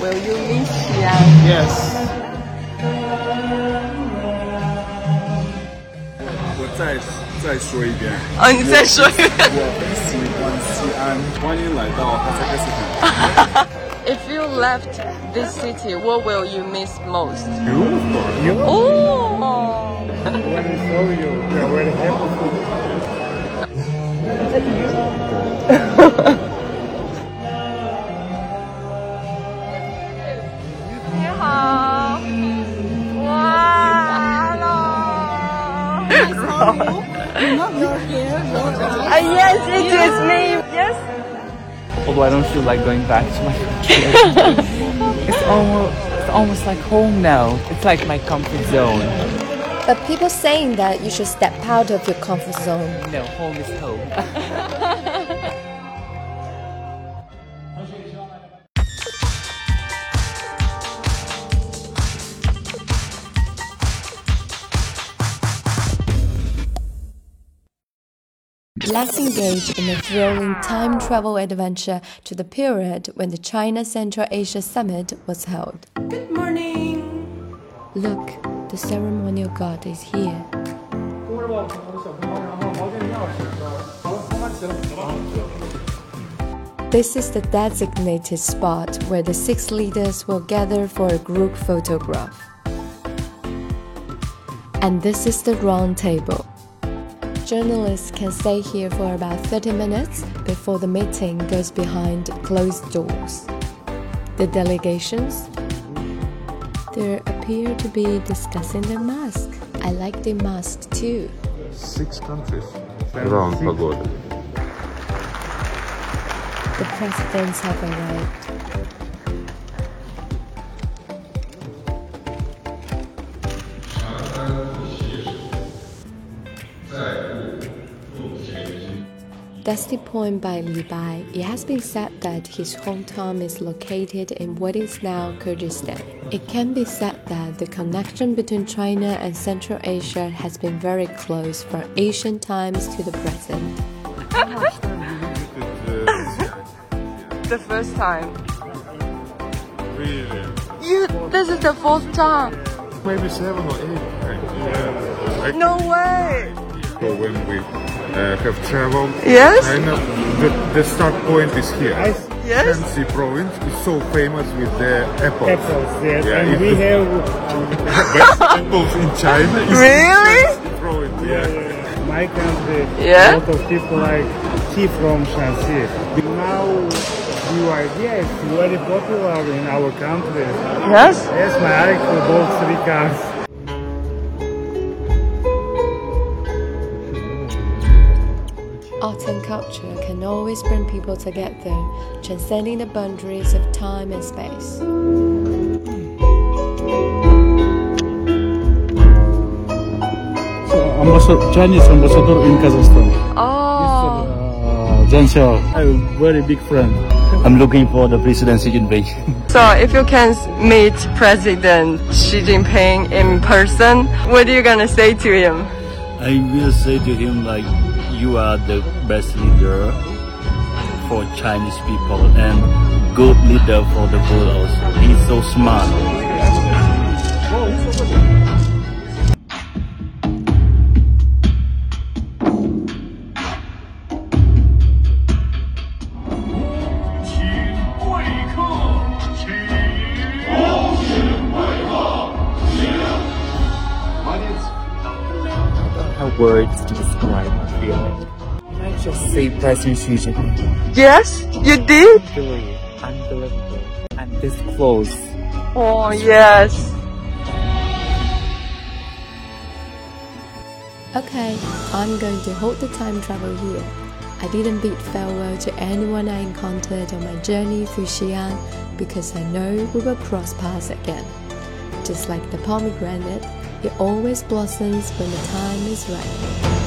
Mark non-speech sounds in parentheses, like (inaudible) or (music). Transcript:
Will you miss Xi'an? Yes. 我再再说一遍，哦，你再说一遍。我很喜欢西安，欢迎来到哈萨克斯坦。 If (laughs) you left this city, what will you miss most? You, of course. You? Oh. When we saw you, we are very happy. (laughs)，hello。Uh, yes, it is me. Yes. Why don't you like going back to my country? (laughs) it's almost it's almost like home now. It's like my comfort zone. But people saying that you should step out of your comfort zone. No, home is home. (laughs) Let's engage in a thrilling time travel adventure to the period when the China Central Asia Summit was held. Good morning. Look, the ceremonial god is here. This is the designated spot where the six leaders will gather for a group photograph. And this is the round table. Journalists can stay here for about 30 minutes before the meeting goes behind closed doors. The delegations? They appear to be discussing their mask. I like the mask too. Six countries around pagoda. The presidents have arrived. Dusty poem by Li Bai, it has been said that his hometown is located in what is now Kyrgyzstan. It can be said that the connection between China and Central Asia has been very close from ancient times to the present. (laughs) The first time. really? You. This is the fourth time. Maybe seven or eight. Yeah. No way. So when we uh, have traveled, Yes? China, the, the start point is here. Ice Yes. Shaanxi province is so famous with the apples. apples, yes. Yeah, and we the have (laughs) best apples in China. Really? Shaanxi province. Yeah. Yeah. my country. Yeah? A lot of people like tea from Shaanxi. Now, the idea is very popular in our country. Yes. Yes, my uncle bought three cars. Art and culture can always bring people together, transcending the boundaries of time and space. So, ambassador, Chinese ambassador in Kazakhstan. Oh. Uh, Zhang Xiao, a very big friend. I'm looking for the President Xi Jinping. (laughs) So if you can meet President Xi Jinping in person, what are you gonna say to him? I will say to him like, you are the best leader for Chinese people and good leader for the world also. He's so smart. I words to describe my feeling. Can I just say President Xi Yes, you did. Really unbelievable. And this close. Oh yes. Okay, I'm going to hold the time travel here. I didn't bid farewell to anyone I encountered on my journey through Xi'an because I know we will cross paths again. Just like the pomegranate, it always blossoms when the time is right.